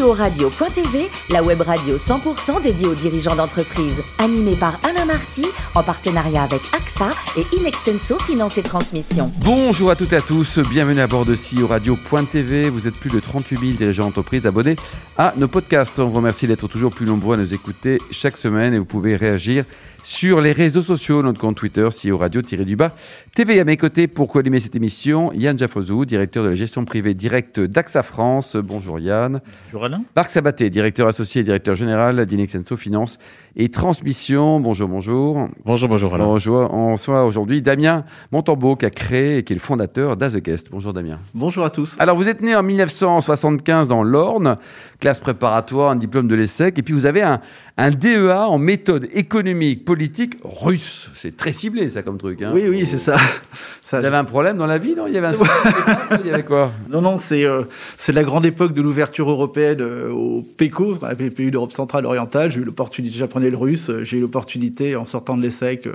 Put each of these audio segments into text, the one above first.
CEO Radio.tv, la web radio 100% dédiée aux dirigeants d'entreprise. Animée par Alain Marty, en partenariat avec AXA et Inextenso Finance et Transmission. Bonjour à toutes et à tous, bienvenue à bord de CEO Radio.tv. Vous êtes plus de 38 000 dirigeants d'entreprise abonnés à nos podcasts. On vous remercie d'être toujours plus nombreux à nous écouter chaque semaine et vous pouvez réagir sur les réseaux sociaux, notre compte Twitter, CEO Radio-du-bas. TV à mes côtés pour co-animer cette émission, Yann Jaffozou, directeur de la gestion privée directe d'AXA France. Bonjour Yann. Bonjour Alain. Marc Sabaté, directeur associé et directeur général d'Inexenso Finance et Transmission. Bonjour, bonjour. Bonjour, bonjour Alain. Bonjour, on soit aujourd'hui Damien Montambeau qui a créé et qui est le fondateur d'As Guest. Bonjour Damien. Bonjour à tous. Alors vous êtes né en 1975 dans l'Orne, classe préparatoire, un diplôme de l'ESSEC, et puis vous avez un, un DEA en méthode économique politique russe. C'est très ciblé ça comme truc. Hein. Oui, oui, c'est ça. ça Vous avez un problème dans la vie, non? Il y avait un souci Il y avait quoi? Non, non, c'est euh, c'est la grande époque de l'ouverture européenne euh, au PECO, ce qu'on appelle les pays d'Europe centrale orientale. J'ai eu l'opportunité, j'apprenais le russe, euh, j'ai eu l'opportunité en sortant de l'ESSEC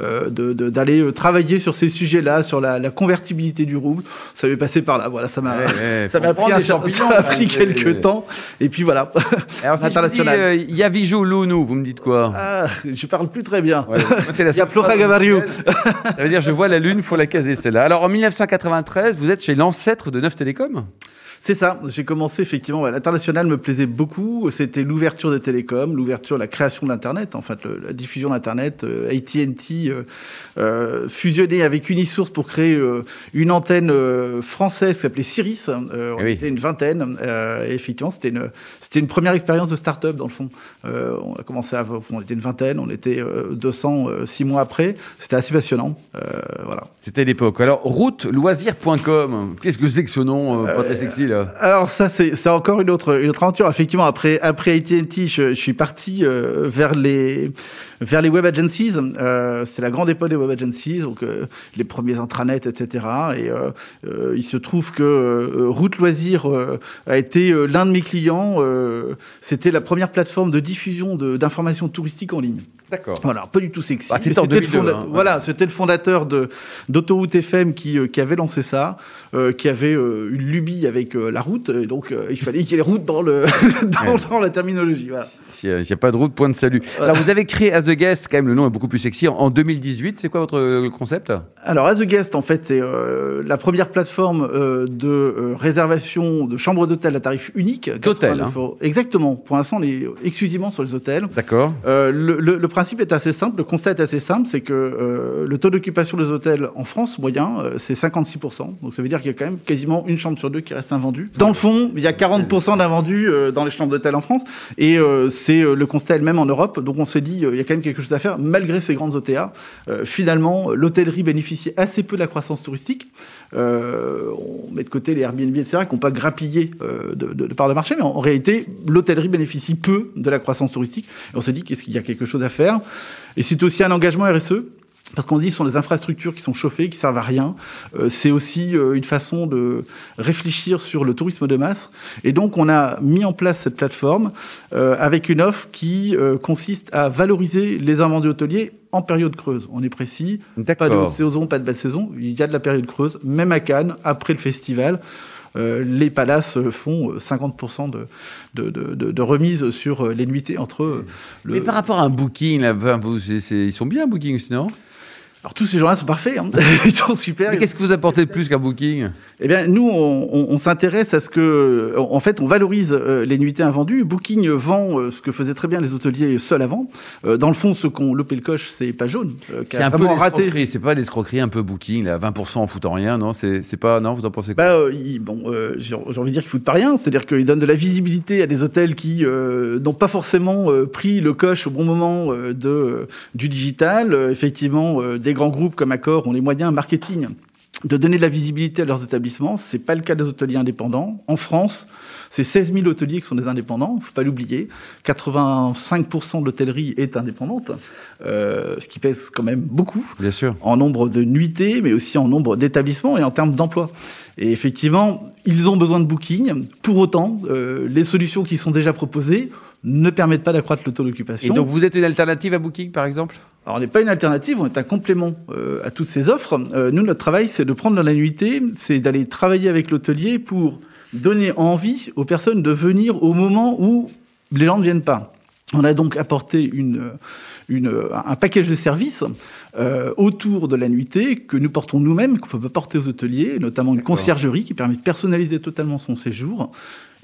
euh, de- de- d'aller travailler sur ces sujets-là, sur la, la convertibilité du rouble. Ça m'est passé par là. Voilà, ça m'a Ouais, ça m'a pris, un ça quelques temps. Et puis voilà, Alors si je vous dis, international. euh, Lounou, vous me dites quoi? Ah, je parle plus très bien. Ouais, c'est la Il y a Flora Gavariou. Ça veut dire je vois la lune, faut la caser celle-là. Alors en 1993, vous êtes chez l'ancêtre de Neuf Télécom C'est ça. J'ai commencé effectivement. L'international me plaisait beaucoup. C'était l'ouverture des télécoms, l'ouverture, la création d'Internet, en fait, le- la diffusion d'Internet. euh, AT&T euh, euh, fusionné avec Unisource pour créer euh, une antenne française qui s'appelait Ciris. Euh, on oui. était une vingtaine. et effectivement, c'était une, c'était une première expérience de start-up dans le fond. On a commencé à, on était une vingtaine, on était euh, 200 euh, six mois après. C'était assez passionnant. Voilà. C'était l'époque. Alors routeloisir.com, qu'est-ce que c'est que ce nom pas très sexy là Alors ça, c'est encore une autre, une autre aventure. Effectivement, après, après AT&T, je, je suis parti euh, vers les vers les web agencies. Euh, c'est la grande époque des web agencies, donc euh, les premiers intranets, etc. Et euh, euh, il se trouve que euh, Route Loisir euh, a été euh, l'un de mes clients. Euh, C'était la première plateforme de diffusion d'informations touristiques en ligne. D'accord. Voilà, pas du tout sexy. Ah, c'était le 2002, fonda- hein, ouais. Voilà, c'était le fondateur de d'Autoroute FM qui, euh, qui avait lancé ça, euh, qui avait euh, une lubie avec euh, la route, et donc il fallait qu'il y ait les routes dans, le, dans, Ouais. dans la terminologie. Voilà. S'il n'y a pas de route, point de salut. Voilà. Alors vous avez créé As the Guest, quand même le nom est beaucoup plus sexy, en- en 2018. C'est quoi votre concept? Alors, As a Guest, en fait, c'est la première plateforme de réservation de chambres d'hôtel à tarif unique. D'hôtel, 89 euros. Exactement. Pour l'instant, on est exclusivement sur les hôtels. D'accord. Le, le- le principe est assez simple, le constat est assez simple, c'est que le taux d'occupation des hôtels en France moyen, c'est 56%. Donc ça veut dire qu'il y a quand même quasiment une chambre sur deux qui reste invendue. Dans le fond, il y a 40% d'invendus euh, dans les chambres d'hôtel en France, et euh, c'est euh, le constat elle-même en Europe. Donc on s'est dit, il y a quand même quelque chose à faire, malgré ces grandes OTA. Finalement, l'hôtellerie bénéficie assez peu de la croissance touristique. On met de côté les Airbnb, etc., qui n'ont pas grappillé de, de, part de marché, mais en, réalité, l'hôtellerie bénéficie peu de la croissance touristique. Et on s'est dit qu'il y a quelque chose à faire? Et c'est aussi un engagement RSE. Parce qu'on dit ce sont des infrastructures qui sont chauffées, qui servent à rien. Euh, c'est aussi euh, une façon de réfléchir sur le tourisme de masse. Et donc, on a mis en place cette plateforme euh, avec une offre qui euh, consiste à valoriser les invendus hôteliers en période creuse. On est précis. Pas de haute saison, pas de basse saison. Il y a de la période creuse, même à Cannes, après le festival. euh, les palaces euh, font euh, 50% de, de, de, de, de remise sur euh, les nuitées entre eux. Le... Mais par rapport à un booking, là, vous- c'est- c'est- ils sont bien booking, sinon Alors tous ces gens-là sont parfaits, hein. ils sont super. Mais qu'est-ce que vous apportez de plus qu'un booking? Eh bien, nous, on, on- on s'intéresse à ce que, en fait, on valorise euh, les nuitées invendues. Booking vend euh, ce que faisaient très bien les hôteliers seuls avant. Euh, dans le fond, ceux qui ont loupé le coche, c'est pas jaune, C'est un peu raté. c'est pas l'escroquerie un peu booking, là, 20% en foutant rien, non? C'est pas, non, vous en pensez quoi? Bah, euh, bon, euh, j'ai envie de dire qu'ils foutent pas rien. C'est-à-dire qu'ils donnent de la visibilité à des hôtels qui euh, n'ont pas forcément pris le coche au bon moment de, du digital. Effectivement, des grands groupes comme Accor ont les moyens marketing de donner de la visibilité à leurs établissements. C'est pas le cas des hôteliers indépendants. En France, c'est 16 000 hôteliers qui sont des indépendants. Faut pas l'oublier. 85% de l'hôtellerie est indépendante, euh, ce qui pèse quand même beaucoup Bien sûr. en nombre de nuitées, mais aussi en nombre d'établissements et en termes d'emploi. Et effectivement, ils ont besoin de booking. Pour autant, euh, les solutions qui sont déjà proposées ne permettent pas d'accroître le taux Et d'occupation. donc, vous êtes une alternative à Booking, par exemple? Alors, on n'est pas une alternative, on est un complément euh, à toutes ces offres. Euh, nous, notre travail, c'est de prendre dans la nuitée, c'est d'aller travailler avec l'hôtelier pour donner envie aux personnes de venir au moment où les gens ne viennent pas. On a donc apporté une, une, un package de services euh, autour de la nuitée que nous portons nous-mêmes, qu'on peut porter aux hôteliers, notamment une conciergerie qui permet de personnaliser totalement son séjour.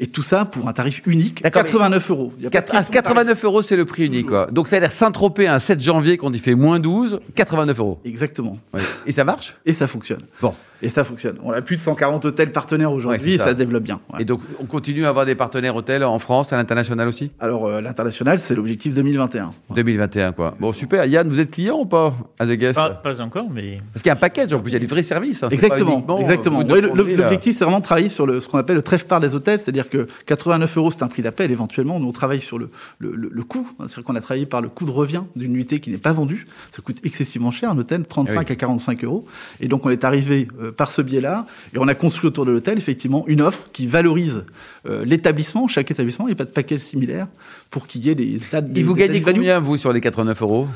Et tout ça pour un tarif unique, D'accord, 89 euros. Il y a pas de Ah, question de tarif. 89 euros, c'est le prix unique. Quoi. Donc ça a l'air Saint-Tropez un 7 janvier quand il fait moins 12, 89 euros. Exactement. Ouais. Et ça marche? Et ça fonctionne. Bon. Et ça fonctionne. On a plus de 140 hôtels partenaires aujourd'hui et ça. ça se développe bien. ouais. Et donc on continue à avoir des partenaires hôtels en France, à l'international aussi? Alors, euh, l'international, c'est l'objectif 2021. 2021 quoi. Bon super. Yann, vous êtes client ou pas à The Guest? Pas, pas encore, mais Parce qu'il y a un package en plus, il y a du vrai service. hein, pas Exactement, euh, exactement. Ouais. L'objectif, c'est vraiment de travailler sur le, ce qu'on appelle le trèfle-part des hôtels, c'est-à-dire que 89 euros, c'est un prix d'appel éventuellement. Nous, on travaille sur le, le, le- le coût. hein. C'est-à-dire qu'on a travaillé par le coût de revient d'une nuitée qui n'est pas vendue. Ça coûte excessivement cher, un hôtel, 35 Ah oui. à 45 euros. Et donc, on est arrivé euh, par ce biais-là, et on a construit autour de l'hôtel, effectivement, une offre qui valorise euh, l'établissement, chaque établissement. Il n'y a pas de package similaire pour qu'il y ait des... des Et vous gagnez combien vous sur les 89 euros?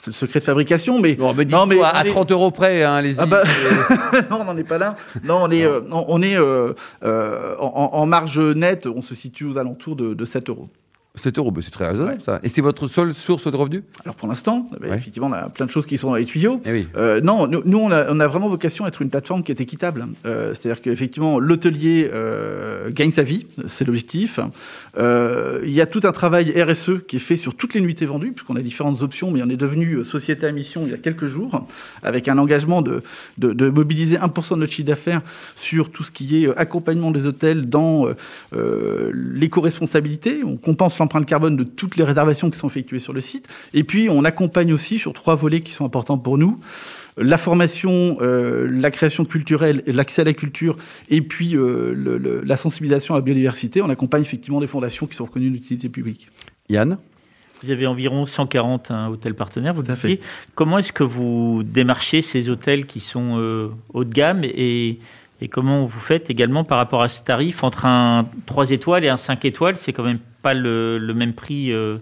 C'est le secret de fabrication, mais... Bon, Non, mais à est- 30 euros près, hein, allez-y. Ah bah, non, on n'en est pas là. Non, on est, euh, on on est euh, euh, en, en marge nette, on se situe aux alentours de, de 7 euros. 7 euros, bah, c'est très raisonnable Ouais. ça. Et c'est votre seule source de revenus? Alors pour l'instant, ben, Ouais. effectivement, on a plein de choses qui sont dans les tuyaux. Eh oui. Euh, non, nous, nous, on, a, on a vraiment vocation à être une plateforme qui est équitable. Euh, C'est-à-dire qu'effectivement, l'hôtelier euh, gagne sa vie, c'est l'objectif. Il y a tout un travail RSE qui est fait sur toutes les nuitées vendues, puisqu'on a différentes options, mais on est devenu société à mission il y a quelques jours, avec un engagement de, de, de mobiliser 1% de notre chiffre d'affaires sur tout ce qui est accompagnement des hôtels dans l'éco-responsabilité. On compense l'empreinte carbone de toutes les réservations qui sont effectuées sur le site. Et puis, on accompagne aussi sur trois volets qui sont importants pour nous la formation, euh, la création culturelle, l'accès à la culture, et puis euh, le- le- la sensibilisation à la biodiversité. On accompagne effectivement des fondations qui sont reconnues d'utilité publique. Yann? Vous avez environ 140 hein, hôtels partenaires, vous disiez. Comment est-ce que vous démarchez ces hôtels qui sont euh, haut de gamme et, et comment vous faites également par rapport à ce tarif entre un 3 étoiles et un 5 étoiles? C'est quand même pas le, même prix euh,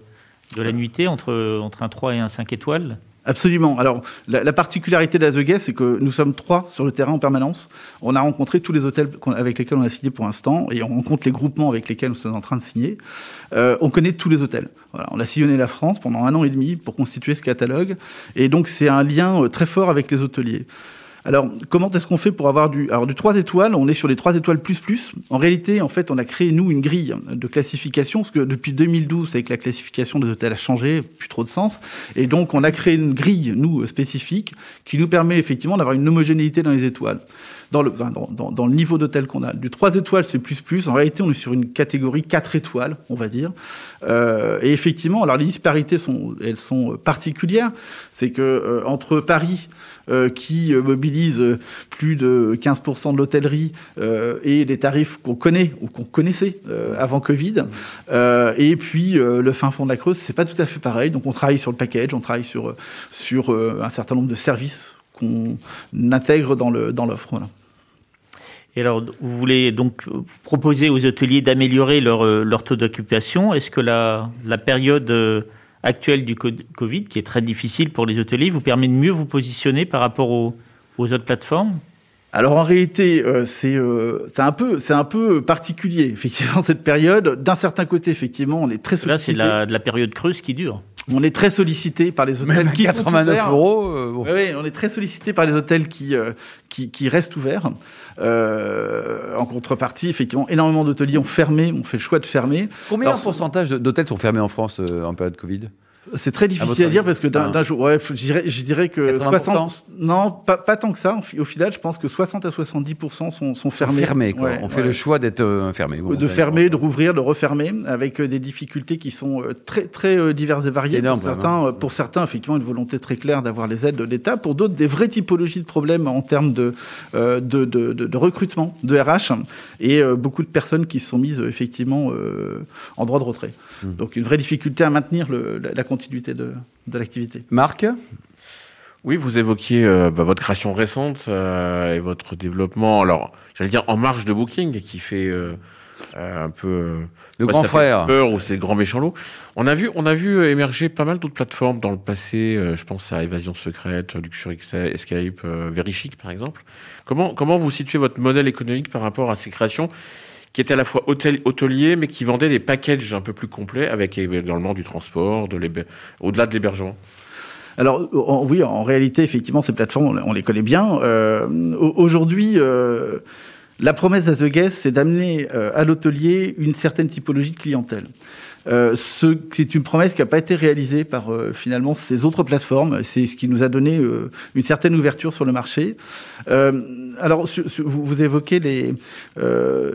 de la nuitée entre, entre un 3 et un 5 étoiles? Absolument. Alors, la, la particularité d'Az The Guest, c'est que nous sommes trois sur le terrain en permanence. On a rencontré tous les hôtels avec lesquels on a signé pour l'instant, et on rencontre les groupements avec lesquels nous sommes en train de signer. Euh, on connaît tous les hôtels. Voilà, on a sillonné la France pendant un an et demi pour constituer ce catalogue, et donc c'est un lien euh, très fort avec les hôteliers. Alors, comment est-ce qu'on fait pour avoir du... Alors, du 3 étoiles, on est sur les 3 étoiles plus plus. En réalité, en fait, on a créé, nous, une grille de classification, parce que depuis 2012, avec la classification des hôtels a changé, plus trop de sens. Et donc, on a créé une grille, nous, spécifique, qui nous permet effectivement d'avoir une homogénéité dans les étoiles. Dans le, dans, dans, dans le niveau d'hôtel qu'on a. Du 3 étoiles, c'est plus plus. En réalité, on est sur une catégorie 4 étoiles, on va dire. Euh, et effectivement, alors les disparités sont, elles sont particulières. C'est que euh, entre Paris, euh, qui euh, mobilise euh, plus de 15% de l'hôtellerie euh, et des tarifs qu'on connaît ou qu'on connaissait avant Covid, et puis le fin fond de la Creuse, c'est pas tout à fait pareil. Donc on travaille sur le package, on travaille sur sur un certain nombre de services qu'on intègre dans le dans l'offre. Voilà. Et alors, vous voulez donc proposer aux hôteliers d'améliorer leur, euh, leur taux d'occupation. Est-ce que la, la période euh, actuelle du co- Covid, qui est très difficile pour les hôteliers, vous permet de mieux vous positionner par rapport aux, aux autres plateformes? Alors en réalité, euh, c'est euh, un peu c'est un peu particulier effectivement cette période. D'un certain côté, effectivement, on est très Là, c'est sollicité. la, de la période creuse qui dure. On est très sollicité par les hôtels Même à qui sont 89 ouverts. euros. euh, bon. Oui, oui, on est très sollicité par les hôtels qui, euh, qui, qui restent ouverts. Euh, en contrepartie, effectivement, énormément d'hôteliers ont fermé, ont fait le choix de fermer. Combien Alors, de pourcentage d'hôtels sont fermés en France en période Covid? C'est très difficile à, dire parce que d'un Ah. jour, ouais, je dirais, je dirais que 80%? 60, non, pas, pas tant que ça. Au final, je pense que 60 à 70% sont, sont fermés. Fermés, quoi. Ouais, on fait ouais. le choix d'être euh, fermé. Bon, de fermer, de rouvrir, de refermer, avec euh, des difficultés qui sont euh, très très euh, diverses et variées. Énorme, pour certains, euh, pour certains, effectivement, une volonté très claire d'avoir les aides de l'État. Pour d'autres, des vraies typologies de problèmes en termes de euh, de, de, de- de recrutement, de RH, et euh, beaucoup de personnes qui se sont mises effectivement en droit de retrait. Mmh. Donc une vraie difficulté à maintenir le- la, la continuité de, de l'activité. Marc Oui, vous évoquiez euh, bah, votre création récente euh, et votre développement. Alors, j'allais dire en marge de Booking, qui fait euh, euh, un peu Le ouais, grand frère. peur ou c'est le grand méchant loup. On a vu, on a vu émerger pas mal d'autres plateformes dans le passé. euh, je pense à Évasion secrète, Luxury Escape, euh, Very Chic, par exemple. Comment comment vous situez votre modèle économique par rapport à ces créations? Qui était à la fois hôtel, hôtelier, mais qui vendait des packages un peu plus complets avec également du transport, de au-delà de l'hébergement. Alors oui, en réalité, effectivement, ces plateformes, on les connaît bien. Euh, Aujourd'hui, euh, la promesse Guest, c'est d'amener euh, à l'hôtelier une certaine typologie de clientèle. Euh, c'est une promesse qui n'a pas été réalisée par euh, finalement ces autres plateformes. C'est ce qui nous a donné euh, une certaine ouverture sur le marché. alors, vous, vous, évoquez les,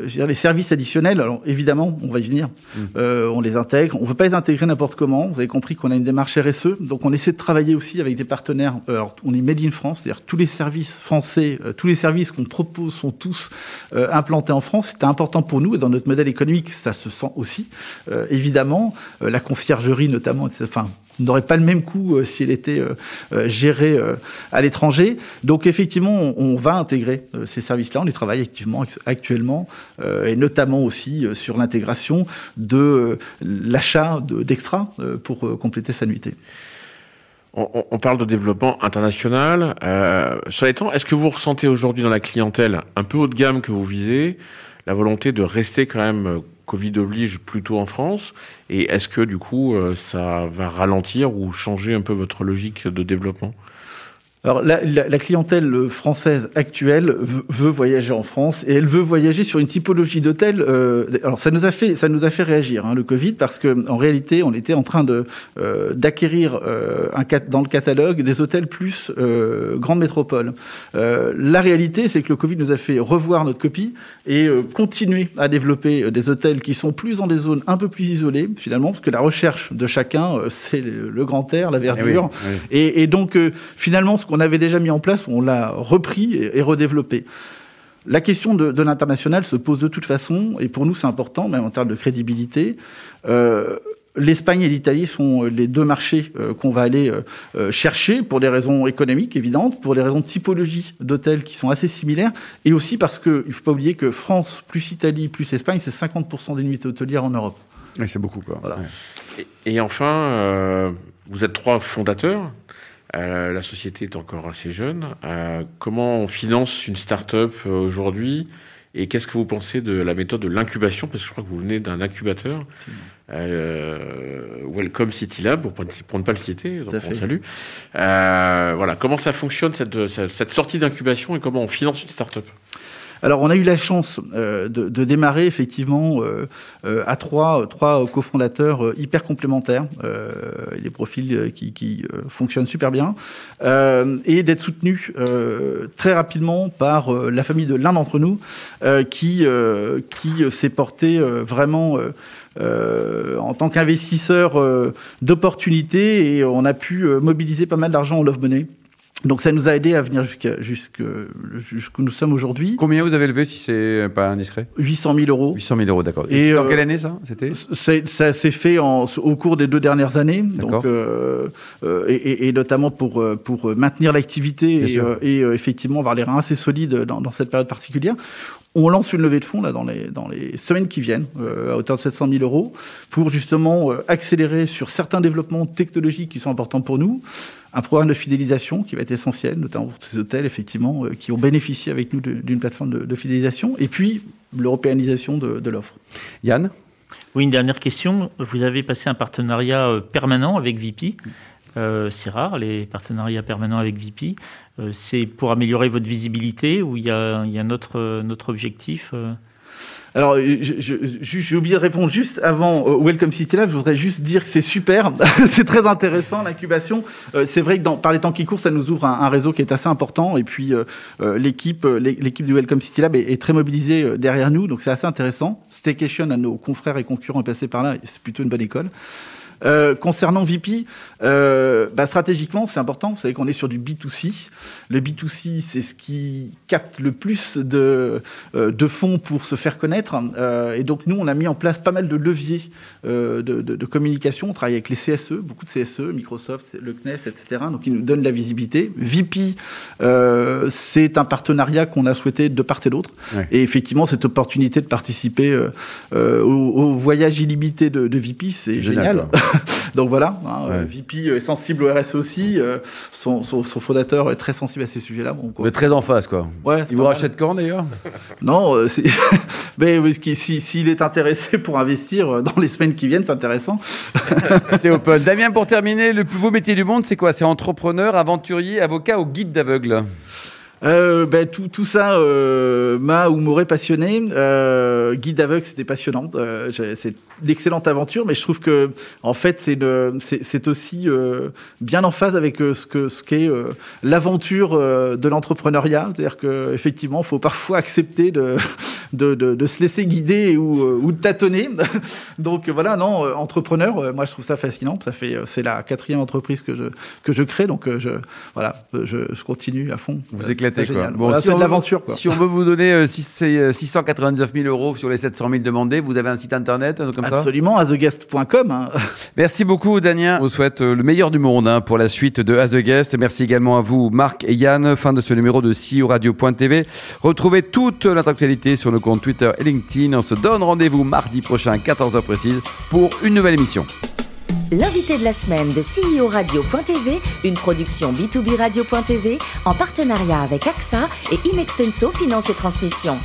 dire, les services additionnels. Alors, évidemment, on va y venir. Mmh. on les intègre. On ne veut pas les intégrer n'importe comment. Vous avez compris qu'on a une démarche RSE. Donc, on essaie de travailler aussi avec des partenaires. Alors, on est Made in France, c'est-à-dire tous les services français, tous les services qu'on propose sont tous implantés en France. C'est important pour nous et dans notre modèle économique, ça se sent aussi. évidemment euh, la conciergerie notamment, enfin, n'aurait pas le même coût euh, si elle était euh, gérée à l'étranger. Donc effectivement, on, va intégrer ces services-là. On y travaille actuellement, et notamment aussi sur l'intégration de l'achat d'extra pour compléter sa nuitée. On, parle de développement international. sur les temps, est-ce que vous ressentez aujourd'hui dans la clientèle un peu haut de gamme que vous visez la volonté de rester quand même Covid oblige plutôt en France. Et est-ce que du coup, euh, ça va ralentir ou changer un peu votre logique de développement? Alors la, la, clientèle française actuelle veut voyager en France et elle veut voyager sur une typologie d'hôtels. Euh, alors ça nous a fait ça nous a fait réagir hein, le Covid parce que en réalité on était en train de euh, d'acquérir euh, un dans le catalogue des hôtels plus euh, grande métropole. Euh, la réalité c'est que le Covid nous a fait revoir notre copie et continuer à développer des hôtels qui sont plus dans des zones un peu plus isolées finalement parce que la recherche de chacun c'est le, grand air, la eh verdure et, et, donc finalement ce qu'on avait déjà mis en place, on l'a repris et, redéveloppé. La question de, l'international se pose de toute façon, et pour nous c'est important, même en termes de crédibilité. Euh, L'Espagne et l'Italie sont les deux marchés euh, qu'on va aller euh, chercher pour des raisons économiques évidentes, pour des raisons de typologie d'hôtels qui sont assez similaires, et aussi parce qu'il ne faut pas oublier que France plus Italie plus Espagne, c'est 50% des nuits hôtelières en Europe. Oui, c'est beaucoup. Quoi. Et, et, enfin, vous êtes trois fondateurs. Euh, la société est encore assez jeune. Euh, comment on finance une start-up euh, aujourd'hui? Et qu'est-ce que vous pensez de la méthode de l'incubation? Parce que je crois que vous venez d'un incubateur, Welcome City Lab, pour, ne pas le citer, donc on salue. voilà, comment ça fonctionne cette, cette sortie d'incubation et comment on finance une start-up? Alors, on a eu la chance euh, de, démarrer effectivement euh, euh à trois, trois cofondateurs euh, hyper complémentaires, des profils qui, fonctionnent super bien, et d'être soutenus très rapidement par la famille de l'un d'entre nous, qui, qui s'est porté vraiment en tant qu'investisseur d'opportunités, et on a pu mobiliser pas mal d'argent en love money. Donc ça nous a aidé à venir jusqu'à jusqu'où nous sommes aujourd'hui. Combien vous avez levé si c'est pas indiscret? 800 000 euros. 800 000 euros, d'accord. Et, dans euh, quelle année ça? C'était? Ça s'est fait en, au cours des deux dernières années, donc euh, euh, et, et, notamment pour pour maintenir l'activité et, et effectivement avoir les reins assez solides dans, dans cette période particulière. On lance une levée de fonds là dans les dans les semaines qui viennent euh, à hauteur de 700 000 euros pour justement euh, accélérer sur certains développements technologiques qui sont importants pour nous. Un programme de fidélisation qui va être essentiel, notamment pour ces hôtels effectivement euh, qui ont bénéficié avec nous d'une plateforme de, de, fidélisation. Et puis l'européanisation de, de l'offre. Yann? Oui, une dernière question. Vous avez passé un partenariat permanent avec VP. Euh, c'est rare, les partenariats permanents avec VP. Euh, c'est pour améliorer votre visibilité ou il y a, y a notre, notre objectif euh? Alors, j'ai oublié de répondre juste avant Welcome City Lab. Je voudrais juste dire que c'est super, c'est très intéressant l'incubation. c'est vrai que par les temps qui courent, ça nous ouvre un, réseau qui est assez important. Et puis l'équipe, l'équipe du Welcome City Lab est, est très mobilisée derrière nous, donc c'est assez intéressant. Staycation à nos confrères et concurrents est passé par là, c'est plutôt une bonne école. Euh, concernant VP, euh, bah, stratégiquement, c'est important. Vous savez qu'on est sur du B2C. Le B2C, c'est ce qui capte le plus de, euh, de fonds pour se faire connaître. Euh, et donc, nous, on a mis en place pas mal de leviers euh, de, de, de, communication. On travaille avec les CSE, beaucoup de CSE, Microsoft, le CNES, etc. Donc, ils nous donnent la visibilité. VP, c'est un partenariat qu'on a souhaité de part et d'autre. Et effectivement, cette opportunité de participer au, au, voyage illimité de, de VP, c'est génial. Donc voilà, hein, Ouais. VP est sensible au RSE aussi. euh, son, son, son fondateur est très sensible à ces sujets-là. Bon, êtes très en face, quoi. Ouais, Il vous mal. rachète quand, d'ailleurs? Non, euh, mais qui- si- s'il est intéressé pour investir euh, dans les semaines qui viennent, c'est intéressant. C'est open. Damien, pour terminer, le plus beau métier du monde, c'est quoi? C'est entrepreneur, aventurier, avocat ou guide d'aveugle? Euh, ben, tout, tout ça euh, m'a ou m'aurait passionné. Euh, guide aveugle, c'était passionnant. Euh, c'est d'excellente aventure, mais je trouve que en fait, c'est aussi euh, bien en phase avec euh, ce que ce qu'est l'aventure de l'entrepreneuriat. C'est-à-dire que effectivement, faut parfois accepter de de, de, de se laisser guider ou, ou de tâtonner. Donc voilà, non, entrepreneur, moi je trouve ça fascinant. Ça fait, c'est la quatrième entreprise que je que je crée, donc je voilà, je, je continue à fond. Vous éclatez, quoi. Bon, Voilà, si c'est on de l'aventure. Si on veut vous donner euh, six- c'est, euh, 699 000 euros sur les 700 000 demandés, vous avez un site internet, un truc comme ça Absolument, atheguest.com. hein. Merci beaucoup, Damien. On vous souhaite euh, le meilleur du monde hein, pour la suite de As the Guest. Merci également à vous, Marc et Yann. Fin de ce numéro de CEO Radio.tv. Retrouvez toute notre actualité sur nos comptes Twitter et LinkedIn. On se donne rendez-vous mardi prochain à 14h précise pour une nouvelle émission. L'invité de la semaine de CEO Radio.tv, une production B2B Radio.tv en partenariat avec AXA et Inextenso Finance et Transmission.